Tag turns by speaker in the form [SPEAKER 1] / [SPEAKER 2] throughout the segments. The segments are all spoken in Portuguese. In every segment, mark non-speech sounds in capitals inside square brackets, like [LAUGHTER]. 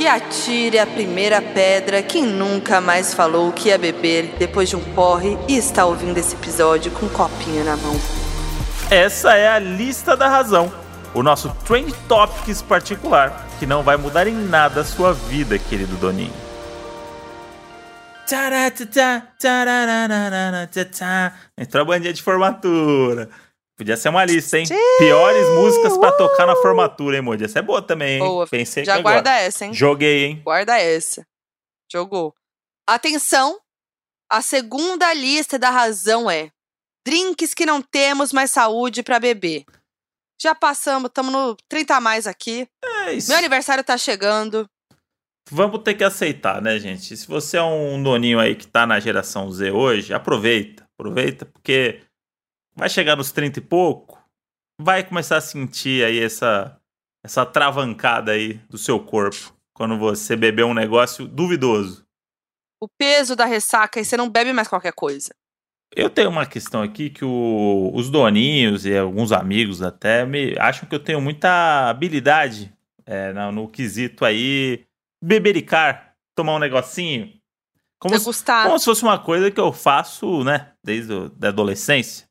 [SPEAKER 1] Que atire a primeira pedra quem nunca mais falou que ia beber depois de um porre e está ouvindo esse episódio com um copinho na mão.
[SPEAKER 2] Essa é a lista da razão, o nosso Trend Topics particular, que não vai mudar em nada a sua vida, querido Doninho. Entrou a bandinha de formatura. Podia ser uma lista, hein? Piores músicas pra tocar na formatura, hein, Moody? Essa é boa também, hein?
[SPEAKER 1] Boa.
[SPEAKER 2] Pensei
[SPEAKER 1] Já
[SPEAKER 2] que
[SPEAKER 1] guarda
[SPEAKER 2] agora.
[SPEAKER 1] essa, hein?
[SPEAKER 2] Joguei, hein?
[SPEAKER 1] Guarda essa. Jogou. Atenção! A segunda lista da razão é drinks que não temos mais saúde pra beber. Já passamos, estamos no 30 a mais aqui.
[SPEAKER 2] É isso.
[SPEAKER 1] Meu aniversário tá chegando.
[SPEAKER 2] Vamos ter que aceitar, né, gente? Se você é um doninho aí que tá na geração Z hoje, aproveita. Aproveita, porque vai chegar nos 30 e pouco, vai começar a sentir aí essa, essa travancada aí do seu corpo. Quando você beber um negócio duvidoso.
[SPEAKER 1] O peso da ressaca e você não bebe mais qualquer coisa.
[SPEAKER 2] Eu tenho uma questão aqui que o- os doninhos e alguns amigos até me acham que eu tenho muita habilidade é, no, no quesito aí bebericar, tomar um negocinho. Como se, como se fosse uma coisa que eu faço, né, desde a adolescência.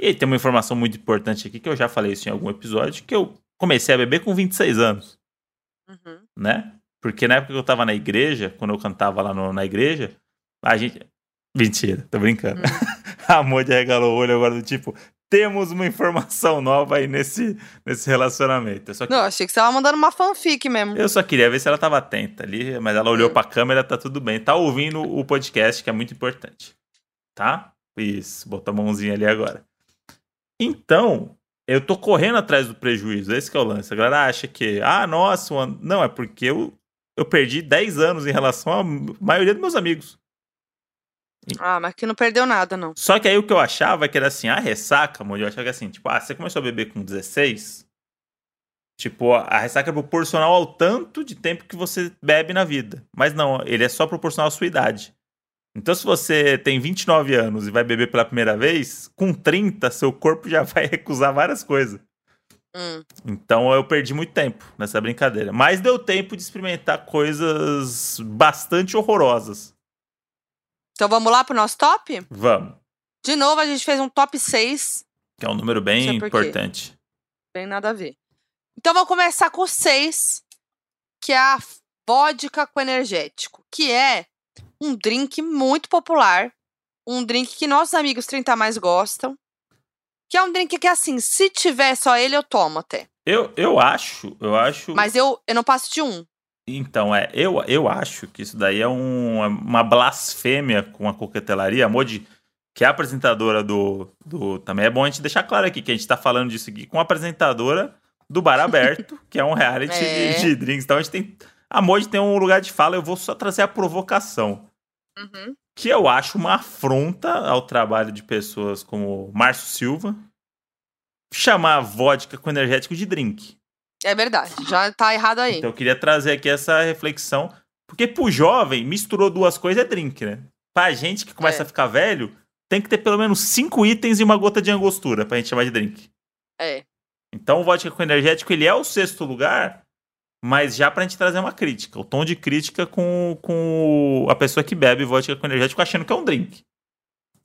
[SPEAKER 2] E tem uma informação muito importante aqui que eu já falei isso em algum episódio, que eu comecei a beber com 26 anos,
[SPEAKER 1] Uhum.
[SPEAKER 2] né? Porque na época que eu tava na igreja, quando eu cantava lá no- na igreja, a gente. [LAUGHS] Mentira, tô brincando. [LAUGHS] A Moody regalou o olho agora do tipo, temos uma informação nova aí nesse, nesse relacionamento. Eu só,
[SPEAKER 1] Não, achei que você tava mandando uma fanfic mesmo.
[SPEAKER 2] eu só queria ver se ela tava atenta ali, mas ela olhou
[SPEAKER 1] Hum.
[SPEAKER 2] pra câmera, tá tudo bem. Tá ouvindo o podcast, que é muito importante. Tá? Isso, botou a mãozinha ali agora. Então, eu tô correndo atrás do prejuízo, esse que é o lance. A galera acha que, ah, nossa, mano. não, é porque eu, eu perdi 10 anos em relação à maioria dos meus amigos.
[SPEAKER 1] Ah, mas que não perdeu nada, não.
[SPEAKER 2] Só que aí o que eu achava é que era assim, a ressaca, amor, eu achava que assim, tipo, ah, você começou a beber com 16, tipo, a ressaca é proporcional ao tanto de tempo que você bebe na vida. Mas não, ele é só proporcional à sua idade. Então, se você tem 29 anos e vai beber pela primeira vez, com 30, seu corpo já vai [LAUGHS] recusar várias coisas.
[SPEAKER 1] Hum.
[SPEAKER 2] Então, eu perdi muito tempo nessa brincadeira. Mas deu tempo de experimentar coisas bastante horrorosas.
[SPEAKER 1] Então vamos lá pro nosso top?
[SPEAKER 2] Vamos.
[SPEAKER 1] De novo, a gente fez um top 6.
[SPEAKER 2] Que é um número bem importante.
[SPEAKER 1] Tem nada a ver. Então vamos começar com o 6, que é a vodka com energético, que é um drink muito popular, um drink que nossos amigos 30 a mais gostam, que é um drink que assim, se tiver só ele eu tomo até.
[SPEAKER 2] Eu, eu acho, eu acho.
[SPEAKER 1] Mas eu, eu não passo de um.
[SPEAKER 2] Então, é, eu, eu acho que isso daí é um- uma blasfêmia com a coquetelaria. A Modi, que é a apresentadora do, do. Também é bom a gente deixar claro aqui que a gente tá falando disso aqui com a apresentadora do Bar Aberto, [LAUGHS] que é um reality
[SPEAKER 1] É.
[SPEAKER 2] de, de drinks. Então a gente tem. A Modi tem um lugar de fala, eu vou só trazer a provocação.
[SPEAKER 1] Uhum.
[SPEAKER 2] Que eu acho uma afronta ao trabalho de pessoas como Márcio Silva chamar vodka com energético de drink.
[SPEAKER 1] É verdade, já tá errado aí.
[SPEAKER 2] Então eu queria trazer aqui essa reflexão. Porque pro jovem, misturou duas coisas é drink, né? Pra gente que começa
[SPEAKER 1] É.
[SPEAKER 2] a ficar velho, tem que ter pelo menos cinco itens e uma gota de angostura pra gente chamar de drink.
[SPEAKER 1] É.
[SPEAKER 2] Então o vodka com energético, ele é o sexto lugar, mas já pra gente trazer uma crítica. O tom de crítica com, com a pessoa que bebe vodka com energético achando que é um drink.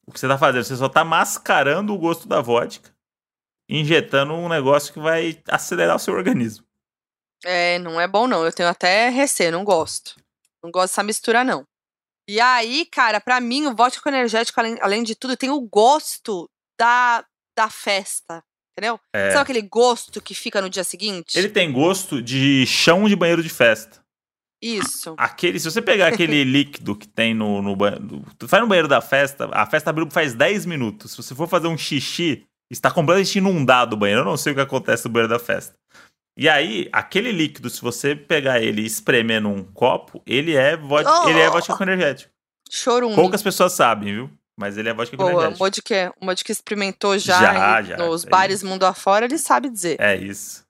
[SPEAKER 2] O que você tá fazendo? Você só tá mascarando o gosto da vodka, injetando um negócio que vai acelerar o seu organismo.
[SPEAKER 1] É, não é bom não. Eu tenho até receio, não gosto. Não gosto dessa mistura, não. E aí, cara, pra mim, o vodka com energético, além, além de tudo, tem o gosto da, da festa. Entendeu?
[SPEAKER 2] É.
[SPEAKER 1] Sabe aquele gosto que fica no dia seguinte?
[SPEAKER 2] Ele tem gosto de chão de banheiro de festa.
[SPEAKER 1] Isso.
[SPEAKER 2] Aquele, se você pegar aquele [LAUGHS] líquido que tem no, no banheiro. Tu vai no banheiro da festa, a festa abriu faz 10 minutos. Se você for fazer um xixi, está completamente inundado o banheiro. Eu não sei o que acontece no banheiro da festa. E aí, aquele líquido, se você pegar ele e espremer num copo, ele é vodka,
[SPEAKER 1] Oh!
[SPEAKER 2] ele é vodka com energético.
[SPEAKER 1] Chorume.
[SPEAKER 2] Poucas pessoas sabem, viu? Mas ele é vodka com
[SPEAKER 1] o
[SPEAKER 2] energético.
[SPEAKER 1] Modi que, o Modi que experimentou já,
[SPEAKER 2] Já, já,
[SPEAKER 1] nos
[SPEAKER 2] isso aí.
[SPEAKER 1] bares mundo afora, ele sabe dizer.
[SPEAKER 2] É isso.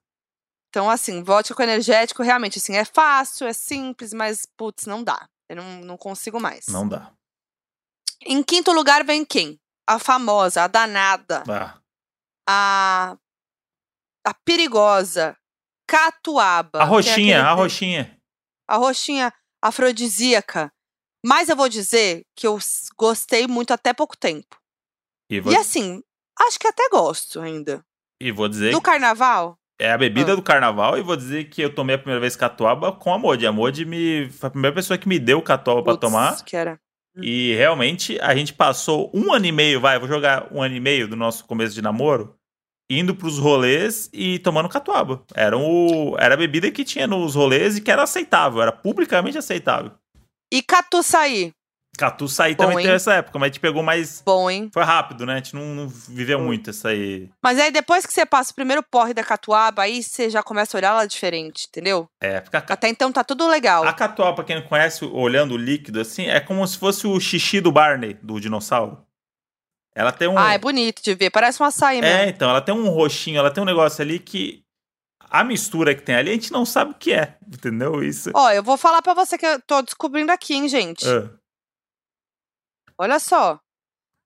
[SPEAKER 1] Então, assim, vodka com energético, realmente, assim, é fácil, é simples, mas, putz, não dá. Eu não, não consigo mais.
[SPEAKER 2] Não dá.
[SPEAKER 1] Em quinto lugar vem quem? A famosa, a danada,
[SPEAKER 2] Ah,
[SPEAKER 1] a, a perigosa, catuaba.
[SPEAKER 2] a
[SPEAKER 1] é
[SPEAKER 2] roxinha,
[SPEAKER 1] aquele
[SPEAKER 2] a roxinha.
[SPEAKER 1] A roxinha afrodisíaca. Mas eu vou dizer que eu gostei muito até pouco tempo.
[SPEAKER 2] E vou,
[SPEAKER 1] E assim, acho que até gosto ainda.
[SPEAKER 2] e vou dizer
[SPEAKER 1] No carnaval,
[SPEAKER 2] É a bebida
[SPEAKER 1] Ah.
[SPEAKER 2] do carnaval e vou dizer que eu tomei a primeira vez catuaba com a Modi. A Modi me, foi a primeira pessoa que me deu catuaba pra
[SPEAKER 1] putz,
[SPEAKER 2] tomar.
[SPEAKER 1] que era.
[SPEAKER 2] E realmente a gente passou um ano e meio, vai, vou jogar um ano e meio do nosso começo de namoro, indo pros rolês e tomando catuaba. Era, o, era a bebida que tinha nos rolês e que era aceitável, era publicamente aceitável.
[SPEAKER 1] E catuçaí.
[SPEAKER 2] Catu saí
[SPEAKER 1] Bom,
[SPEAKER 2] também
[SPEAKER 1] hein?
[SPEAKER 2] teve essa época, mas a gente pegou mais.
[SPEAKER 1] Bom, hein?
[SPEAKER 2] Foi rápido, né? A gente não, não viveu
[SPEAKER 1] Foi.
[SPEAKER 2] muito essa aí.
[SPEAKER 1] Mas aí depois que você passa o primeiro porre da catuaba, aí você já começa a olhar ela diferente, entendeu?
[SPEAKER 2] É, fica
[SPEAKER 1] Até então tá tudo legal.
[SPEAKER 2] A catuaba, pra quem não conhece, olhando o líquido assim, é como se fosse o xixi do Barney, do dinossauro. Ela tem um.
[SPEAKER 1] Ah, é bonito de ver. Parece um açaí
[SPEAKER 2] É,
[SPEAKER 1] mesmo.
[SPEAKER 2] então, ela tem um roxinho, ela tem um negócio ali que. A mistura que tem ali, a gente não sabe o que é, entendeu? Isso.
[SPEAKER 1] Ó, eu vou falar pra você que eu tô descobrindo aqui, hein, gente.
[SPEAKER 2] Ah,
[SPEAKER 1] Olha só.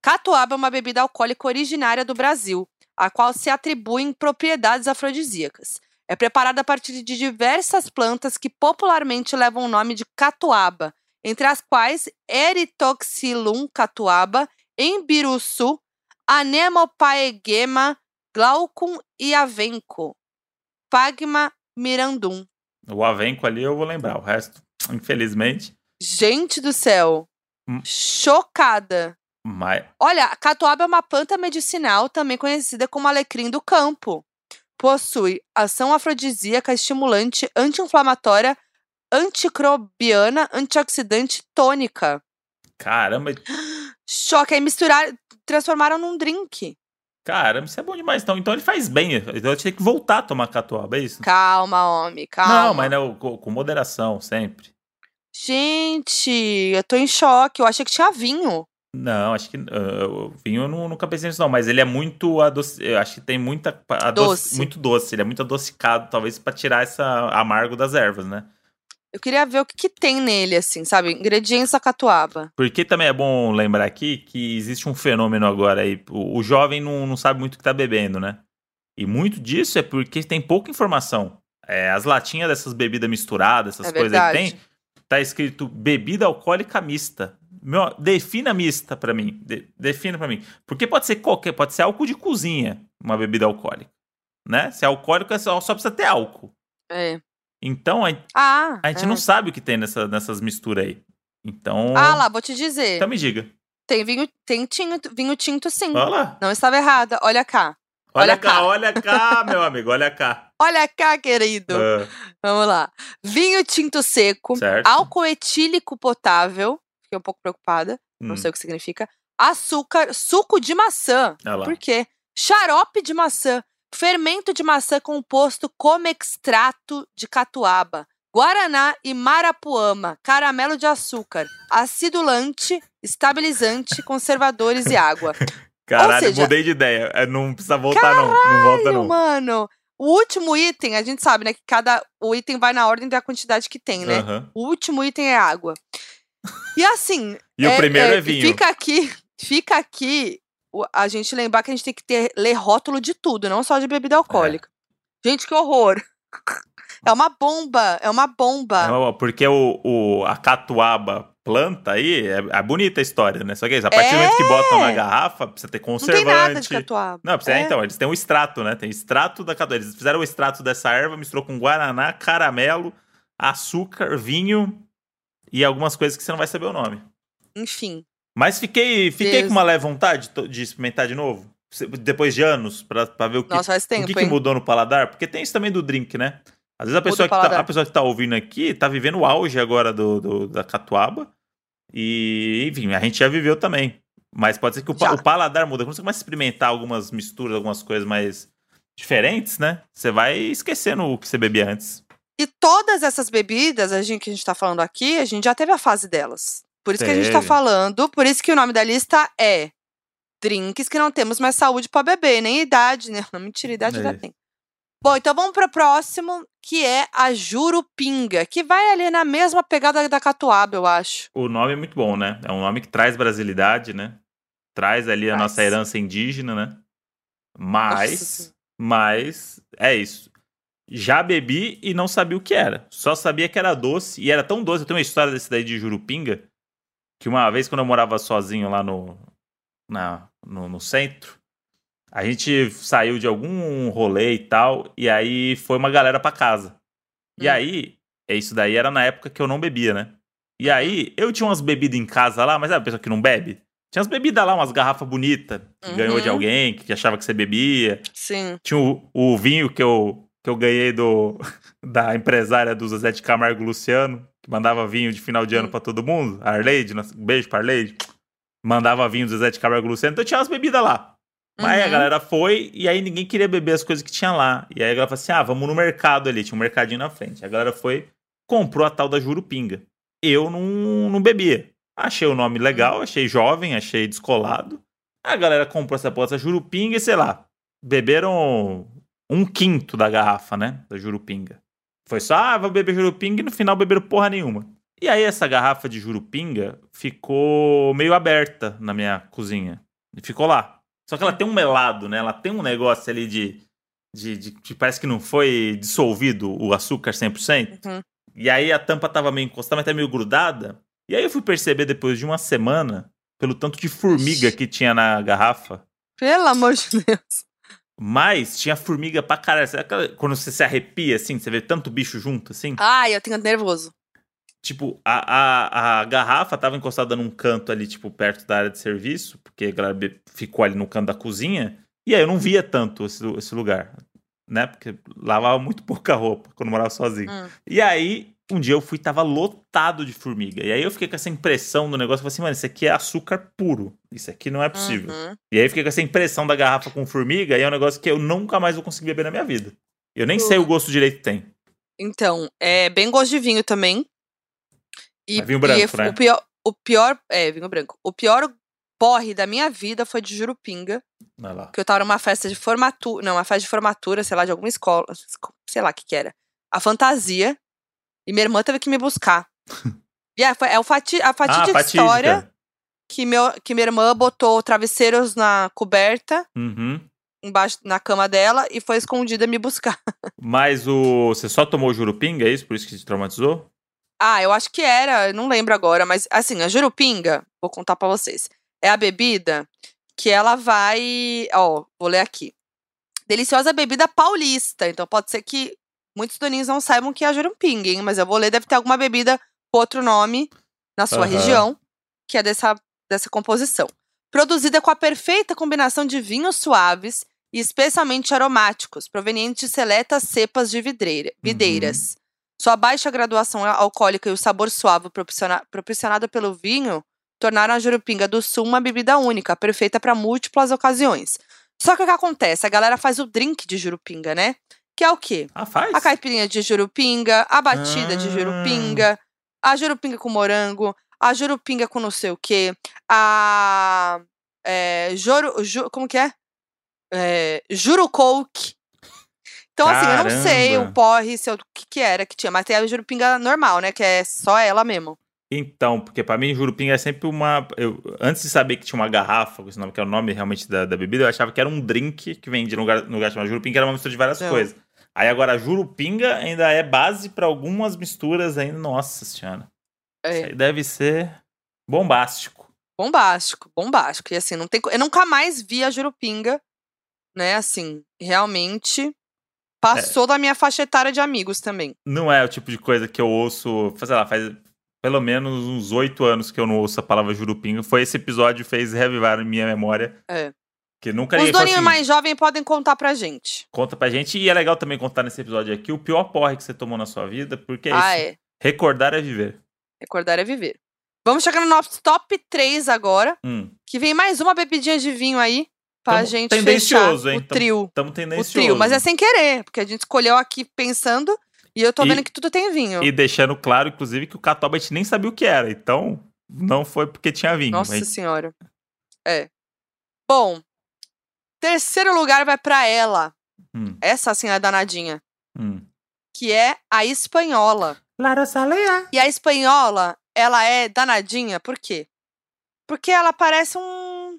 [SPEAKER 1] Catuaba é uma bebida alcoólica originária do Brasil, a qual se atribuem propriedades afrodisíacas. É preparada a partir de diversas plantas que popularmente levam o nome de catuaba, entre as quais Erythoxylum catuaba, Embiruçu, Anemopaegema, Glaucum e Avenco, Pagma mirandum.
[SPEAKER 2] o avenco ali eu vou lembrar, o resto, infelizmente.
[SPEAKER 1] Gente do céu!
[SPEAKER 2] Hum.
[SPEAKER 1] Chocada!
[SPEAKER 2] Mas.
[SPEAKER 1] Olha, a catuaba é uma planta medicinal, também conhecida como alecrim do campo. Possui ação afrodisíaca, estimulante, anti-inflamatória, anticrobiana, antioxidante tônica.
[SPEAKER 2] Caramba, [GASPS]
[SPEAKER 1] Choque, aí misturaram, transformaram num drink.
[SPEAKER 2] Caramba, isso é bom demais. Então, então ele faz bem. Então eu tinha que voltar a tomar catuaba, é isso?
[SPEAKER 1] Calma, homem, calma.
[SPEAKER 2] Não, mas não, com, com moderação, sempre.
[SPEAKER 1] Gente, eu tô em choque. Eu achei que tinha vinho.
[SPEAKER 2] Não, acho que o vinho eu nu- nunca pensei nisso, não. Mas ele é muito adoce... Eu acho que tem muita. adoce-
[SPEAKER 1] Doce.
[SPEAKER 2] Muito doce. Ele é muito adocicado, talvez, pra tirar essa amargo das ervas, né?
[SPEAKER 1] Eu queria ver o que, que tem nele, assim, sabe? Ingredientes da catuaba.
[SPEAKER 2] Porque também é bom lembrar aqui que existe um fenômeno agora aí. O, o jovem não, não sabe muito o que tá bebendo, né? E muito disso é porque tem pouca informação. É, as latinhas dessas bebidas misturadas, essas
[SPEAKER 1] É
[SPEAKER 2] coisas
[SPEAKER 1] verdade.
[SPEAKER 2] que tem, tá escrito bebida alcoólica mista. Meu, defina mista pra mim. De- defina pra mim. Porque pode ser qualquer, pode ser álcool de cozinha, uma bebida alcoólica. Né? Se é alcoólico, é só, só precisa ter álcool.
[SPEAKER 1] É.
[SPEAKER 2] Então, a,
[SPEAKER 1] Ah,
[SPEAKER 2] a gente
[SPEAKER 1] é.
[SPEAKER 2] não sabe o que tem nessa, nessas misturas aí. Então.
[SPEAKER 1] Ah lá, vou te dizer.
[SPEAKER 2] Então me diga.
[SPEAKER 1] Tem vinho, tem tinto, vinho tinto sim.
[SPEAKER 2] Olha lá.
[SPEAKER 1] Não estava errada. Olha cá.
[SPEAKER 2] Olha,
[SPEAKER 1] Olha
[SPEAKER 2] cá,
[SPEAKER 1] cá.
[SPEAKER 2] olha cá, [LAUGHS] meu amigo, olha cá.
[SPEAKER 1] Olha cá, querido.
[SPEAKER 2] Ah,
[SPEAKER 1] Vamos lá. Vinho tinto seco,
[SPEAKER 2] certo.
[SPEAKER 1] álcool etílico potável. Fiquei um pouco preocupada, não
[SPEAKER 2] Hum,
[SPEAKER 1] sei o que significa. Açúcar, suco de maçã.
[SPEAKER 2] olha lá.
[SPEAKER 1] Por quê? Xarope de maçã, fermento de maçã composto como extrato de catuaba, guaraná e marapuama, caramelo de açúcar, acidulante, estabilizante, conservadores e água. [LAUGHS]
[SPEAKER 2] Caralho,
[SPEAKER 1] seja-
[SPEAKER 2] mudei de ideia. É, Não precisa voltar, não. Não volta,
[SPEAKER 1] Caralho,
[SPEAKER 2] não.
[SPEAKER 1] mano. O último item, a gente sabe, né, que cada o item vai na ordem da quantidade que tem, né?
[SPEAKER 2] Aham.
[SPEAKER 1] O último item é água. E assim, [LAUGHS]
[SPEAKER 2] E o primeiro é vinho.
[SPEAKER 1] Fica aqui, [LAUGHS] fica aqui a gente lembrar que a gente tem que ter, ler rótulo de tudo, não só de bebida alcoólica. Gente, que horror. [LAUGHS] É uma bomba, é uma bomba.
[SPEAKER 2] Não, Porque o, o- a catuaba planta aí, é, é bonita a história, né? Só que é isso, a partir do momento que botam na garrafa, precisa ter
[SPEAKER 1] não
[SPEAKER 2] conservante.
[SPEAKER 1] tem nada de catuaba.
[SPEAKER 2] Não, precisa,
[SPEAKER 1] É.
[SPEAKER 2] então, eles têm um extrato, né? Tem extrato da catuaba. Eles fizeram o extrato dessa erva, misturou com guaraná, caramelo, açúcar, vinho e algumas coisas que você não vai saber o nome.
[SPEAKER 1] Enfim.
[SPEAKER 2] Mas fiquei, fiquei
[SPEAKER 1] Deus.
[SPEAKER 2] com uma leve vontade de experimentar de novo. Depois de anos, pra, pra ver o que,
[SPEAKER 1] Nossa, faz
[SPEAKER 2] o
[SPEAKER 1] tempo,
[SPEAKER 2] que, que mudou no paladar. Porque tem isso também do drink, né? Às vezes a pessoa, que tá, a pessoa que tá ouvindo aqui tá vivendo o auge agora do, do- da catuaba. E, enfim, a gente já viveu também. Mas pode ser que o, o paladar muda. Quando você começa a experimentar algumas misturas, algumas coisas mais diferentes, né? Você vai esquecendo o que você bebia antes.
[SPEAKER 1] E todas essas bebidas, a gente que a gente tá falando aqui, a gente já teve a fase delas. Por isso que a gente tá falando, por isso que o nome da lista é drinks que não temos mais saúde pra beber, nem idade, né? Não, [LAUGHS] mentira, idade
[SPEAKER 2] É.
[SPEAKER 1] já tem. Bom, então vamos pro próximo, que é a Jurupinga, que vai ali na mesma pegada da Catuaba, eu acho.
[SPEAKER 2] O nome é muito bom, né? É um nome que traz brasilidade, né? Traz ali a
[SPEAKER 1] Traz.
[SPEAKER 2] nossa herança indígena, né?
[SPEAKER 1] Nossa
[SPEAKER 2] Mas,
[SPEAKER 1] Senhora.
[SPEAKER 2] mas é isso. já bebi e não sabia o que era. Só sabia que era doce. E era tão doce. Eu tenho uma história desse daí de Jurupinga. Que uma vez, quando eu morava sozinho lá no, na, no, no centro, a gente saiu de algum rolê e tal. E aí foi uma galera pra casa. E
[SPEAKER 1] Hum.
[SPEAKER 2] aí, é isso daí era na época que eu não bebia, né? E aí, eu tinha umas bebidas em casa lá, mas sabe a pessoa que não bebe? Tinha umas bebidas lá, umas garrafas bonitas, que ganhou de
[SPEAKER 1] Uhum.
[SPEAKER 2] alguém, que achava que você bebia.
[SPEAKER 1] Sim.
[SPEAKER 2] Tinha o, o vinho que eu, que eu ganhei do, [LAUGHS] da empresária do Zezé de Camargo Luciano, mandava vinho de final de ano pra todo mundo. A Arleide, nossa, um beijo pra Arleide. Mandava vinho do Zezé de Camargo Luciano. Então tinha umas bebidas lá. Aí a
[SPEAKER 1] Uhum.
[SPEAKER 2] galera foi e aí ninguém queria beber as coisas que tinha lá. E aí a galera falou assim: ah, vamos no mercado ali. Tinha um mercadinho na frente. A galera foi, comprou a tal da Jurupinga. Eu não, não bebia. Achei o nome legal, achei jovem, achei descolado. A galera comprou essa porra, essa Jurupinga e sei lá, beberam um quinto da garrafa, né? Da Jurupinga. Foi só, ah, vou beber Jurupinga e no final beberam porra nenhuma. E aí essa garrafa de Jurupinga ficou meio aberta na minha cozinha. E ficou lá. Só que ela tem um melado, né? Ela tem um negócio ali de. de, de, de- parece que não foi dissolvido o açúcar 100%.
[SPEAKER 1] Uhum.
[SPEAKER 2] E aí a tampa tava meio encostada, mas até meio grudada. E aí eu fui perceber depois de uma semana, pelo tanto de formiga que tinha na garrafa.
[SPEAKER 1] Pelo amor de Deus.
[SPEAKER 2] Mas tinha formiga pra caralho. Sabe quando você se arrepia, assim, você vê tanto bicho junto, assim?
[SPEAKER 1] Ai, eu tenho nervoso.
[SPEAKER 2] Tipo, a, a, a garrafa tava encostada num canto ali, tipo, perto da área de serviço, porque a galera ficou ali no canto da cozinha. E aí eu não via tanto esse, esse lugar, né? Porque lavava muito [LAUGHS] pouca roupa quando morava sozinho.
[SPEAKER 1] Hum.
[SPEAKER 2] E aí, um dia eu fui tava lotado de formiga. E aí eu fiquei com essa impressão do negócio, eu falei assim, mano, isso aqui é açúcar puro. Isso aqui não é possível.
[SPEAKER 1] Uhum.
[SPEAKER 2] E aí eu fiquei com essa impressão da garrafa com formiga, e é um negócio que eu nunca mais vou conseguir beber na minha vida. Eu nem sei o gosto direito que tem.
[SPEAKER 1] Então, é bem gosto de vinho também. E,
[SPEAKER 2] É vinho branco,
[SPEAKER 1] e
[SPEAKER 2] né?
[SPEAKER 1] o pior, o pior, é, vinho branco. O pior porre da minha vida foi de Jurupinga,
[SPEAKER 2] lá.
[SPEAKER 1] que eu tava numa festa de formatura, não, uma festa de formatura, sei lá, de alguma escola, esco- sei lá o que que era. A fantasia, e minha irmã teve que me buscar. [LAUGHS] e é, foi, é o fati, a fatídica
[SPEAKER 2] ah,
[SPEAKER 1] história que, meu, que minha irmã botou travesseiros na coberta,
[SPEAKER 2] Uhum.
[SPEAKER 1] embaixo, na cama dela, e foi escondida me buscar. [LAUGHS]
[SPEAKER 2] Mas o. Você só tomou jurupinga, é isso? Por isso que te traumatizou?
[SPEAKER 1] Ah, eu acho que era, não lembro agora, mas assim, a Jurupinga, vou contar pra vocês. É a bebida que ela vai, ó, vou ler aqui. Deliciosa bebida paulista, então pode ser que muitos doninhos não saibam que é a Jurupinga, hein, mas eu vou ler, deve ter alguma bebida com outro nome na sua região, que é dessa, dessa composição. Produzida com a perfeita combinação de vinhos suaves e especialmente aromáticos, provenientes de seletas cepas de vidreira, videiras. Sua baixa graduação alcoólica e o sabor suave proporciona- proporcionado pelo vinho tornaram a Jurupinga do Sul uma bebida única, perfeita para múltiplas ocasiões. Só que o que acontece? A galera faz o drink de Jurupinga, né? Que é o quê?
[SPEAKER 2] Ah, faz?
[SPEAKER 1] A caipirinha de Jurupinga, a batida de
[SPEAKER 2] Ah.
[SPEAKER 1] Jurupinga, a Jurupinga com morango, a Jurupinga com não sei o quê, a. É, Joro, ju- como que é? é Juro Coke. Então, assim, eu não sei o
[SPEAKER 2] Caramba.
[SPEAKER 1] porre, se eu- o que, que era que tinha, mas tem a Jurupinga normal, né? Que é só ela mesmo.
[SPEAKER 2] Então, porque pra mim jurupinga é sempre uma. Eu, antes de saber que tinha uma garrafa com esse nome, que é o nome realmente da, da bebida, eu achava que era um drink que vende no lugar, no lugar chamado jurupinga, que era uma mistura de várias
[SPEAKER 1] Não.
[SPEAKER 2] coisas. Aí agora a jurupinga ainda é base pra algumas misturas ainda. Nossa senhora. Isso
[SPEAKER 1] É,
[SPEAKER 2] aí deve ser bombástico.
[SPEAKER 1] bombástico, bombástico. E assim, não tem, eu nunca mais vi a Jurupinga, né? Assim, realmente passou da minha faixa etária de amigos também.
[SPEAKER 2] Não é o tipo de coisa que eu ouço, sei lá, faz pelo menos uns oito anos que eu não ouço a palavra jurupinga. Foi esse episódio que fez revivar minha memória.
[SPEAKER 1] É.
[SPEAKER 2] Que nunca
[SPEAKER 1] Os doninhos
[SPEAKER 2] assim,
[SPEAKER 1] mais jovens podem contar pra gente.
[SPEAKER 2] Conta pra gente. E é legal também contar nesse episódio aqui o pior porre que você tomou na sua vida, porque é
[SPEAKER 1] ah,
[SPEAKER 2] isso.
[SPEAKER 1] é.
[SPEAKER 2] Recordar é viver.
[SPEAKER 1] Recordar é viver. Vamos chegar no nosso top 3 agora,
[SPEAKER 2] Hum,
[SPEAKER 1] que vem mais uma bebidinha de vinho aí pra
[SPEAKER 2] Tamo
[SPEAKER 1] gente
[SPEAKER 2] tendencioso,
[SPEAKER 1] fechar
[SPEAKER 2] hein?
[SPEAKER 1] o trio.
[SPEAKER 2] tamo
[SPEAKER 1] O
[SPEAKER 2] tendencioso.
[SPEAKER 1] trio, mas é sem querer, porque a gente escolheu aqui pensando e eu tô
[SPEAKER 2] E-
[SPEAKER 1] vendo que tudo tem vinho.
[SPEAKER 2] E deixando claro, inclusive, que o Catoba a gente nem sabia o que era. Então, não foi porque tinha vinho.
[SPEAKER 1] Nossa
[SPEAKER 2] mas-
[SPEAKER 1] senhora. É. Bom, terceiro lugar vai pra ela.
[SPEAKER 2] Hum,
[SPEAKER 1] Essa assim é danadinha,
[SPEAKER 2] hum.
[SPEAKER 1] que é a espanhola.
[SPEAKER 2] Lara Salea.
[SPEAKER 1] E a espanhola, ela é danadinha, por quê? Porque ela parece um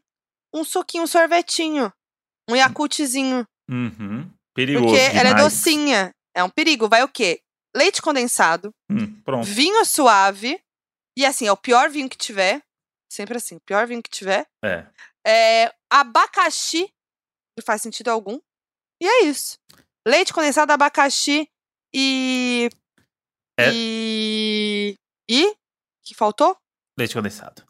[SPEAKER 1] um suquinho, um sorvetinho, um Yakutzinho.
[SPEAKER 2] Uhum. Perigoso
[SPEAKER 1] Porque ela é
[SPEAKER 2] demais.
[SPEAKER 1] docinha. É um perigo. Vai o quê? Leite condensado,
[SPEAKER 2] Hum, pronto.
[SPEAKER 1] vinho suave, e assim, é o pior vinho que tiver. Sempre assim, o pior vinho que tiver.
[SPEAKER 2] É.
[SPEAKER 1] É, abacaxi, não faz sentido algum. E é isso. Leite condensado, abacaxi e.
[SPEAKER 2] É.
[SPEAKER 1] E. E? Que faltou?
[SPEAKER 2] Leite condensado.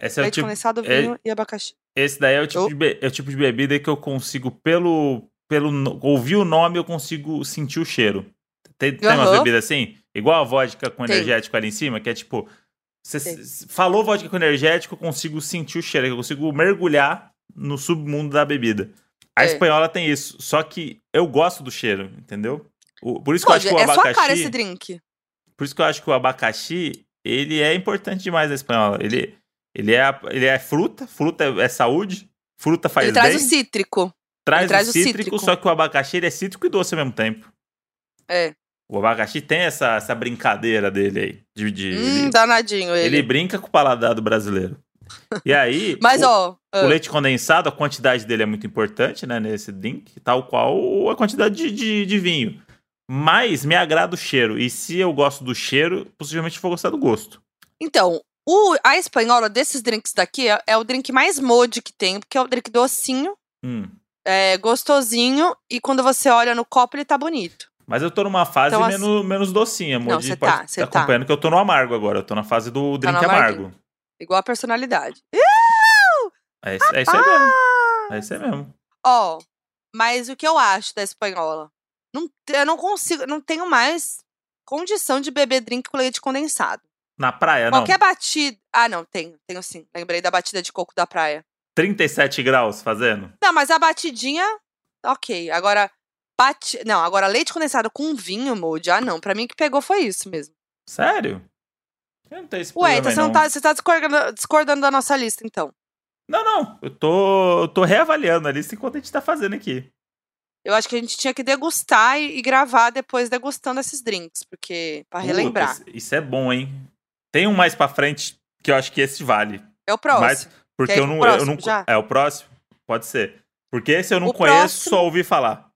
[SPEAKER 2] Esse é o
[SPEAKER 1] Leite
[SPEAKER 2] tipo.
[SPEAKER 1] condensado,
[SPEAKER 2] é-
[SPEAKER 1] vinho e abacaxi.
[SPEAKER 2] Esse daí é o tipo,
[SPEAKER 1] Oh.
[SPEAKER 2] de, be- é o tipo de bebida que eu consigo, pelo. pelo ouvir o nome, eu consigo sentir o cheiro. Tem, tem umas bebidas assim? Igual a vodka com
[SPEAKER 1] Tem.
[SPEAKER 2] energético ali em cima, que é tipo. Você falou vodka com energético, eu consigo sentir o cheiro, eu consigo mergulhar no submundo da bebida. A
[SPEAKER 1] É.
[SPEAKER 2] espanhola tem isso, só que eu gosto do cheiro, entendeu? O- por isso que eu
[SPEAKER 1] Pô,
[SPEAKER 2] acho que o
[SPEAKER 1] é sua
[SPEAKER 2] abacaxi.
[SPEAKER 1] cara esse drink.
[SPEAKER 2] Por isso que eu acho que o abacaxi, ele é importante demais na espanhola. Ele, ele, é, ele é fruta, fruta é, é saúde, fruta faz
[SPEAKER 1] Ele traz
[SPEAKER 2] bem,
[SPEAKER 1] o cítrico.
[SPEAKER 2] traz,
[SPEAKER 1] ele traz
[SPEAKER 2] o
[SPEAKER 1] o
[SPEAKER 2] cítrico,
[SPEAKER 1] cítrico.
[SPEAKER 2] só que o abacaxi ele é cítrico e doce ao mesmo tempo.
[SPEAKER 1] É.
[SPEAKER 2] O abacaxi tem essa, essa brincadeira dele aí. De, de-
[SPEAKER 1] Hum,
[SPEAKER 2] ele,
[SPEAKER 1] danadinho ele.
[SPEAKER 2] ele brinca com o paladar do brasileiro. E aí,
[SPEAKER 1] Mas,
[SPEAKER 2] o,
[SPEAKER 1] ó.
[SPEAKER 2] o
[SPEAKER 1] ah,
[SPEAKER 2] leite condensado, a quantidade dele é muito importante, né, nesse drink, tal qual a quantidade de, de, de vinho. Mas me agrada o cheiro. E se eu gosto do cheiro, possivelmente vou gostar do gosto.
[SPEAKER 1] Então, o, a espanhola desses drinks daqui é, é o drink mais mode que tem, porque é o drink docinho,
[SPEAKER 2] Hum.
[SPEAKER 1] é gostosinho, e quando você olha no copo, ele tá bonito.
[SPEAKER 2] Mas eu tô numa fase
[SPEAKER 1] Então, assim-
[SPEAKER 2] menos, menos docinha,
[SPEAKER 1] Não,
[SPEAKER 2] Moji.
[SPEAKER 1] cê
[SPEAKER 2] pode
[SPEAKER 1] tá, cê
[SPEAKER 2] tá
[SPEAKER 1] tá.
[SPEAKER 2] acompanhando que eu tô no amargo agora. Eu tô na fase do
[SPEAKER 1] Tá
[SPEAKER 2] drink
[SPEAKER 1] no
[SPEAKER 2] amargo.
[SPEAKER 1] Igual a personalidade.
[SPEAKER 2] É, isso- é isso aí mesmo. É isso aí mesmo.
[SPEAKER 1] Ó, mas o que eu acho da espanhola? Não, eu não consigo, não tenho mais condição de beber drink com leite condensado.
[SPEAKER 2] Na praia, não.
[SPEAKER 1] Qualquer batida. Ah, não, tenho, tenho sim. Lembrei da batida de coco da praia.
[SPEAKER 2] 37 graus fazendo?
[SPEAKER 1] Não, mas a batidinha, ok. Agora, bati... não, agora leite condensado com vinho, molde. Ah, não. Pra mim o que pegou foi isso mesmo.
[SPEAKER 2] Sério? Eu não tenho esse
[SPEAKER 1] Ué, então você não tá, você tá discordando, discordando da nossa lista, então.
[SPEAKER 2] Não, não. Eu tô, eu tô reavaliando a lista enquanto a gente tá fazendo aqui.
[SPEAKER 1] Eu acho que a gente tinha que degustar e, e gravar depois degustando esses drinks, porque pra relembrar.
[SPEAKER 2] Puta, isso- é bom, hein? Tem um mais pra frente que eu acho que esse vale.
[SPEAKER 1] É o próximo.
[SPEAKER 2] Mas- Porque
[SPEAKER 1] ir
[SPEAKER 2] eu não, eu
[SPEAKER 1] próximo
[SPEAKER 2] não.
[SPEAKER 1] já?
[SPEAKER 2] É o próximo? Pode ser. Porque esse eu não
[SPEAKER 1] O
[SPEAKER 2] conheço,
[SPEAKER 1] próximo-
[SPEAKER 2] só ouvi falar.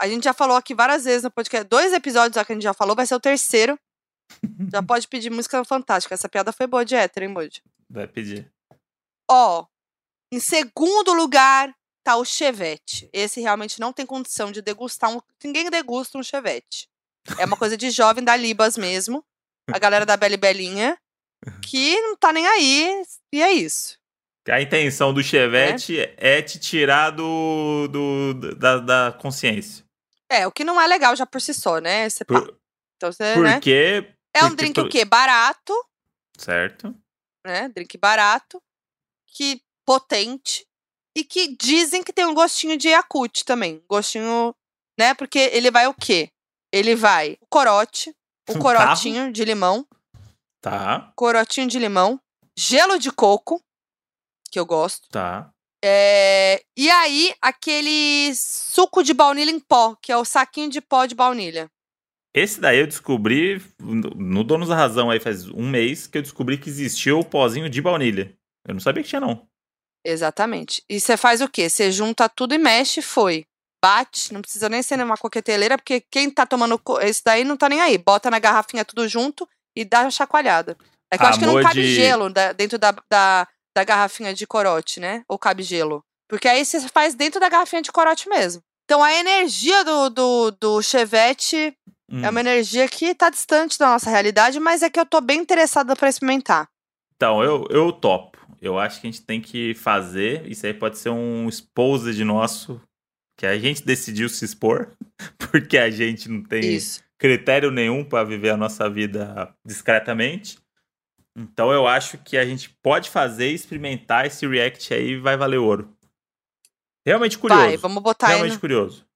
[SPEAKER 1] A gente já falou aqui várias vezes no podcast. Dois episódios já que a gente já falou, vai ser o terceiro. Já pode pedir música fantástica. Essa piada foi boa de hétero, hein, Moody?
[SPEAKER 2] Vai pedir.
[SPEAKER 1] Ó, em segundo lugar tá o Chevette. Esse realmente não tem condição de degustar um. Ninguém degusta um Chevette. É uma coisa de jovem da Libas mesmo. A galera da Bela e Belinha. Que não tá nem aí. E é isso.
[SPEAKER 2] A intenção do Chevette é, te tirar do, do- da, da consciência.
[SPEAKER 1] É, o que não é legal já por si só, né? Você pá.
[SPEAKER 2] Por-
[SPEAKER 1] Então você, né?
[SPEAKER 2] Porque.
[SPEAKER 1] É um drink
[SPEAKER 2] tu-
[SPEAKER 1] o quê? Barato,
[SPEAKER 2] Certo.
[SPEAKER 1] né? Drink barato, que potente e que dizem que tem um gostinho de Yakut também. Gostinho, né? Porque ele vai o quê? Ele vai o corote, o corotinho de limão,
[SPEAKER 2] Tá,
[SPEAKER 1] corotinho de limão, gelo de coco, que eu gosto.
[SPEAKER 2] tá.
[SPEAKER 1] É, e aí, aquele suco de baunilha em pó, que é o saquinho de pó de baunilha.
[SPEAKER 2] Esse daí eu descobri no no Donos da Razão aí faz um mês que eu descobri que existia o pozinho de baunilha. Eu não sabia que tinha, não.
[SPEAKER 1] Exatamente. E você faz o quê? Você junta tudo e mexe, foi. Bate, não precisa nem ser numa coqueteleira, porque quem tá tomando esse daí não tá nem aí. Bota na garrafinha tudo junto e dá uma chacoalhada. É que eu acho que não cabe
[SPEAKER 2] de-
[SPEAKER 1] gelo dentro da, da, da garrafinha de corote, né? Ou cabe gelo. Porque aí você faz dentro da garrafinha de corote mesmo. Então a energia do, do, do Chevette
[SPEAKER 2] Hum.
[SPEAKER 1] é uma energia que tá distante da nossa realidade, mas é que eu tô bem interessada pra experimentar.
[SPEAKER 2] Então, eu, eu topo. Eu acho que a gente tem que fazer. Isso aí pode ser um exposed nosso. Que a gente decidiu se expor. [LAUGHS] Porque a gente não tem
[SPEAKER 1] Isso.
[SPEAKER 2] critério nenhum para viver a nossa vida discretamente. Então eu acho que a gente pode fazer e experimentar esse react aí vai valer ouro. Realmente curioso.
[SPEAKER 1] Vai, vamos botar aí
[SPEAKER 2] Realmente
[SPEAKER 1] no-
[SPEAKER 2] curioso.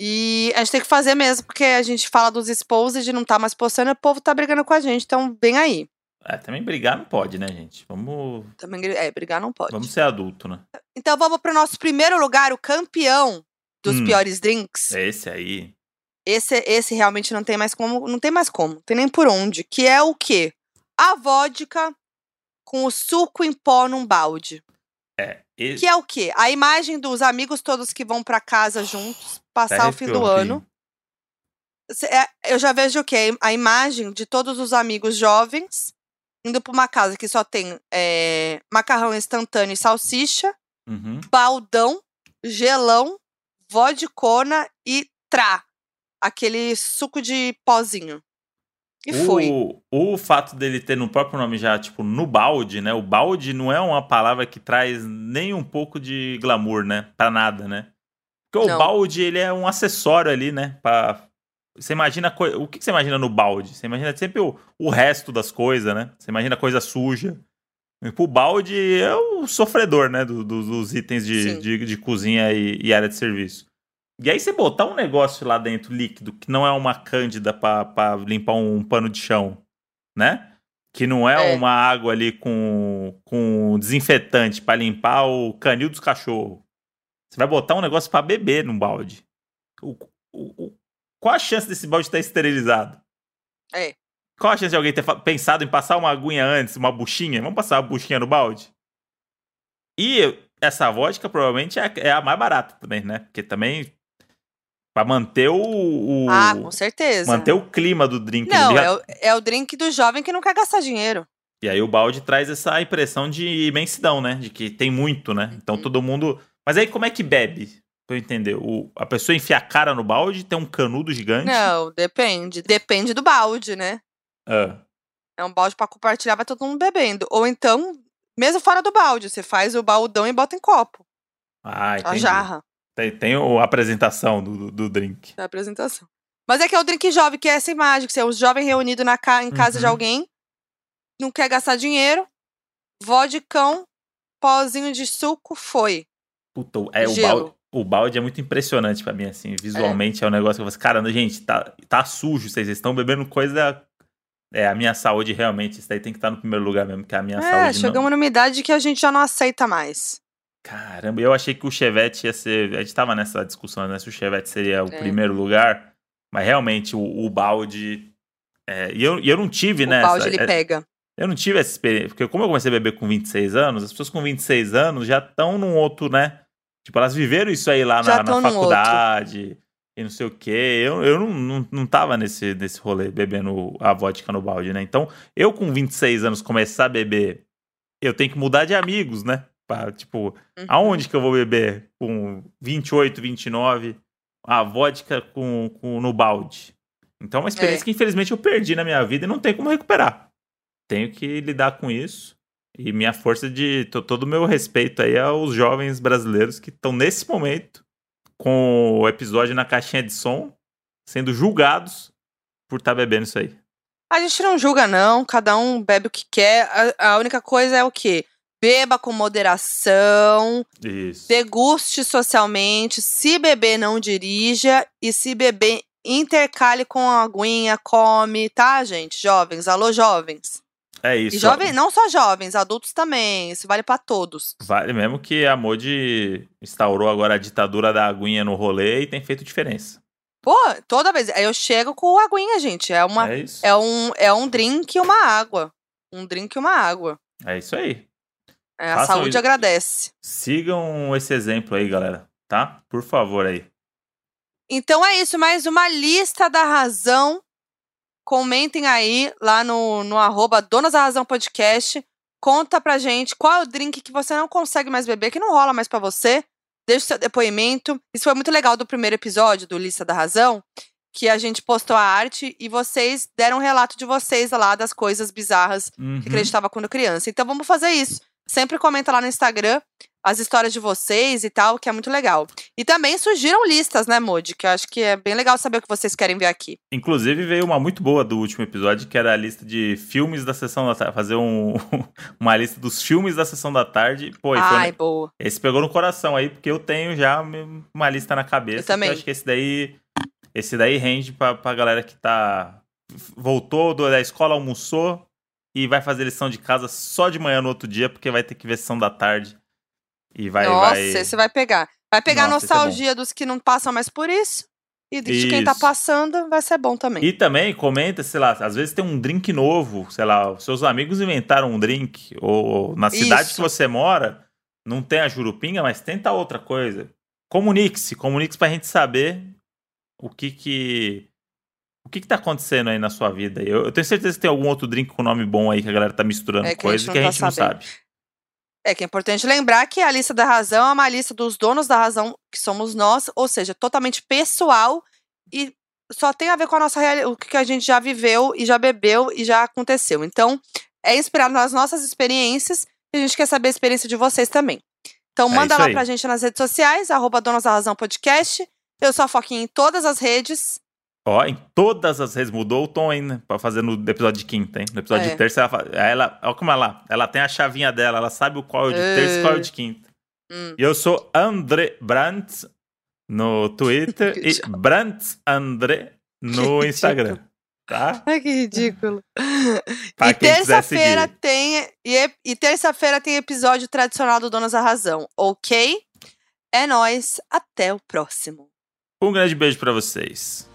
[SPEAKER 1] E a gente tem que fazer mesmo, porque a gente fala dos exposed e não tá mais postando, e o povo tá brigando com a gente, então vem aí.
[SPEAKER 2] É, também brigar não pode, né, gente? Vamos,
[SPEAKER 1] Também, é, brigar não pode.
[SPEAKER 2] vamos ser adulto, né?
[SPEAKER 1] Então vamos pro nosso primeiro lugar, o campeão dos
[SPEAKER 2] Hum.
[SPEAKER 1] piores drinks.
[SPEAKER 2] É esse aí.
[SPEAKER 1] Esse, esse realmente não tem mais como, não tem mais como, não tem nem por onde. Que é o quê? A vodka com o suco em pó num balde.
[SPEAKER 2] É. e-
[SPEAKER 1] Que é o quê? A imagem dos amigos todos que vão pra casa juntos, passar o fim do ano. é, eu já vejo o quê? A imagem de todos os amigos jovens indo pra uma casa que só tem é, macarrão instantâneo e salsicha,
[SPEAKER 2] Uhum.
[SPEAKER 1] baldão, gelão, vodicona e trá. Aquele suco de pozinho. E foi.
[SPEAKER 2] O, o fato dele ter no próprio nome já, tipo, no balde, né? O balde não é uma palavra que traz nem um pouco de glamour, né? Pra nada, né? Porque o
[SPEAKER 1] Não.
[SPEAKER 2] balde, ele é um acessório ali, né? Pra... Você imagina... coi- O que você imagina no balde? Você imagina sempre o, o resto das coisas, né? Você imagina coisa suja. Pro balde é o sofredor, né? do- do- dos itens de, de, de cozinha e, e área de serviço. E aí você botar um negócio lá dentro líquido, que não é uma cândida pra, pra limpar um pano de chão, né? Que não é,
[SPEAKER 1] É.
[SPEAKER 2] uma água ali com, com desinfetante pra limpar o canil dos cachorros. Você vai botar um negócio pra beber num balde. O, o- o- qual a chance desse balde estar esterilizado?
[SPEAKER 1] É.
[SPEAKER 2] Qual a chance de alguém ter pensado em passar uma aguinha antes, uma buchinha? Vamos passar uma buchinha no balde? E essa vodka provavelmente é, é a mais barata também, né? Porque também pra manter o, o-
[SPEAKER 1] Ah, com certeza.
[SPEAKER 2] manter o clima do drink.
[SPEAKER 1] Não, é o, é o drink do jovem que não quer gastar dinheiro.
[SPEAKER 2] E aí o balde traz essa impressão de imensidão, né? De que tem muito, né? Então
[SPEAKER 1] Uhum.
[SPEAKER 2] todo mundo. Mas aí como é que bebe? Pra eu entender. O... A pessoa enfia a cara no balde, tem um canudo gigante.
[SPEAKER 1] Não, depende. Depende do balde, né?
[SPEAKER 2] Ah,
[SPEAKER 1] É um balde pra compartilhar, vai todo mundo bebendo. Ou então, mesmo fora do balde, você faz o baldão e bota em copo.
[SPEAKER 2] Ah,
[SPEAKER 1] A
[SPEAKER 2] entendi.
[SPEAKER 1] jarra
[SPEAKER 2] Tem, tem a apresentação do, do, do drink.
[SPEAKER 1] da apresentação. Mas é que é o drink jovem, que é essa imagem, que é os jovens reunidos na ca em casa de
[SPEAKER 2] Uhum.
[SPEAKER 1] alguém, não quer gastar dinheiro, vodicão, pozinho de suco, foi.
[SPEAKER 2] Puta, é, o, balde, o balde é muito impressionante pra mim, assim. Visualmente é, um negócio que eu falo assim, cara, gente, tá, tá sujo, vocês estão bebendo coisa. É, a minha saúde realmente, isso daí tem que estar no primeiro lugar mesmo, que a minha
[SPEAKER 1] É,
[SPEAKER 2] saúde não.
[SPEAKER 1] chegamos numa idade que a gente já não aceita mais.
[SPEAKER 2] Caramba, eu achei que o Chevette ia ser. A gente tava nessa discussão, né? Se o Chevette seria o
[SPEAKER 1] É.
[SPEAKER 2] primeiro lugar. Mas realmente o, o balde. é, e, eu, e eu não tive,
[SPEAKER 1] O
[SPEAKER 2] né?
[SPEAKER 1] balde ele
[SPEAKER 2] é,
[SPEAKER 1] pega.
[SPEAKER 2] eu não tive essa experiência. Porque como eu comecei a beber com 26 anos, as pessoas com 26 anos já estão num outro, né? Tipo, elas viveram isso aí lá na, na faculdade e não sei o quê. Eu, eu não, não, não tava nesse, nesse rolê bebendo a vodka no balde, né? Então, eu com 26 anos começar a beber, eu tenho que mudar de amigos, né? Pra, tipo,
[SPEAKER 1] Uhum.
[SPEAKER 2] aonde que eu vou beber com 28, 29 a vodka com, com, no balde? Então é uma experiência
[SPEAKER 1] É.
[SPEAKER 2] que infelizmente eu perdi na minha vida e não tem como recuperar. Tenho que lidar com isso. E minha força de. to- Todo o meu respeito aí aos jovens brasileiros que estão nesse momento com o episódio na caixinha de som sendo julgados por estar bebendo isso aí.
[SPEAKER 1] A gente não julga, não. Cada um bebe o que quer. A, a única coisa é o quê? Beba com moderação,
[SPEAKER 2] Isso.
[SPEAKER 1] deguste socialmente. Se beber, não dirija. E se beber, intercale com a aguinha, come, tá, gente? Jovens, alô, jovens.
[SPEAKER 2] É isso.
[SPEAKER 1] E jovens, não só jovens, adultos também. Isso vale pra todos.
[SPEAKER 2] Vale mesmo que a Modi instaurou agora a ditadura da aguinha no rolê e tem feito diferença.
[SPEAKER 1] Pô, toda vez. Eu chego com aguinha, gente. É, uma,
[SPEAKER 2] É isso.
[SPEAKER 1] é, um, é um drink e uma água. Um drink e uma água.
[SPEAKER 2] É isso aí.
[SPEAKER 1] É, a saúde
[SPEAKER 2] isso.
[SPEAKER 1] agradece.
[SPEAKER 2] Sigam esse exemplo aí, galera. Tá? Por favor aí.
[SPEAKER 1] Então é isso, mais uma lista da razão. Comentem aí lá no, no arroba Donas da Razão Podcast. Conta pra gente qual é o drink que você não consegue mais beber, que não rola mais pra você. Deixe seu depoimento. Isso foi muito legal do primeiro episódio do Lista da Razão, que a gente postou a arte e vocês deram um relato de vocês lá das coisas bizarras
[SPEAKER 2] Uhum.
[SPEAKER 1] que acreditava quando criança. Então vamos fazer isso. Sempre comenta lá no Instagram as histórias de vocês e tal, que é muito legal. E também surgiram listas, né, Modi? Que eu acho que é bem legal saber o que vocês querem ver aqui.
[SPEAKER 2] Inclusive veio uma muito boa do último episódio, que era a lista de filmes da sessão da tarde. Fazer um, [LAUGHS] uma lista dos filmes da sessão da tarde. Pô, e foi-
[SPEAKER 1] Ai, boa.
[SPEAKER 2] esse pegou no coração aí, porque eu tenho já uma lista na cabeça.
[SPEAKER 1] Eu também.
[SPEAKER 2] que acho que esse daí, esse daí rende pra, pra galera que tá. Voltou da escola, almoçou e vai fazer lição de casa só de manhã no outro dia, porque vai ter que ver sessão da tarde. E vai.
[SPEAKER 1] Nossa,
[SPEAKER 2] vai...
[SPEAKER 1] esse vai pegar. Vai pegar a
[SPEAKER 2] Nossa, esse é
[SPEAKER 1] nostalgia dos que não passam mais por isso. E de quem tá
[SPEAKER 2] Isso.
[SPEAKER 1] passando, vai ser bom também.
[SPEAKER 2] E também comenta, sei lá, às vezes tem um drink novo, sei lá, os seus amigos inventaram um drink, ou na cidade
[SPEAKER 1] Isso.
[SPEAKER 2] que você mora, não tem a jurupinga, mas tenta outra coisa. Comunique-se, comunique-se pra gente saber o que que O que, que tá acontecendo aí na sua vida? Eu, eu tenho certeza que tem algum outro drink com nome bom aí que a galera tá misturando
[SPEAKER 1] É que a
[SPEAKER 2] coisa
[SPEAKER 1] gente
[SPEAKER 2] que a
[SPEAKER 1] não
[SPEAKER 2] gente
[SPEAKER 1] tá
[SPEAKER 2] não sabe.
[SPEAKER 1] É que é importante lembrar que a lista da razão é uma lista dos donos da razão, que somos nós, ou seja, totalmente pessoal e só tem a ver com a nossa realidade, o que a gente já viveu e já bebeu e já aconteceu. Então, é inspirado nas nossas experiências e a gente quer saber a experiência de vocês também. Então,
[SPEAKER 2] É
[SPEAKER 1] manda
[SPEAKER 2] isso
[SPEAKER 1] lá pra gente nas redes sociais, arroba Donas da Razão Podcast. Eu sou a Foquinha em todas as redes.
[SPEAKER 2] Ó, em todas as redes mudou o tom, hein, né? Pra fazer no episódio de quinta, hein? No episódio
[SPEAKER 1] É.
[SPEAKER 2] de terça, ela, ela, ó como ela, ela tem a chavinha dela, ela sabe o qual é o de terça e qual é o de quinta.
[SPEAKER 1] Hum.
[SPEAKER 2] E eu sou André Brandt no Twitter [LAUGHS] e Brandt André no
[SPEAKER 1] Que
[SPEAKER 2] Instagram, tá? [LAUGHS]
[SPEAKER 1] Ai, que ridículo. E terça-feira tem. E, ep- e terça-feira tem episódio tradicional do Donas da Razão, ok? É nóis, até o próximo.
[SPEAKER 2] Um grande beijo pra vocês.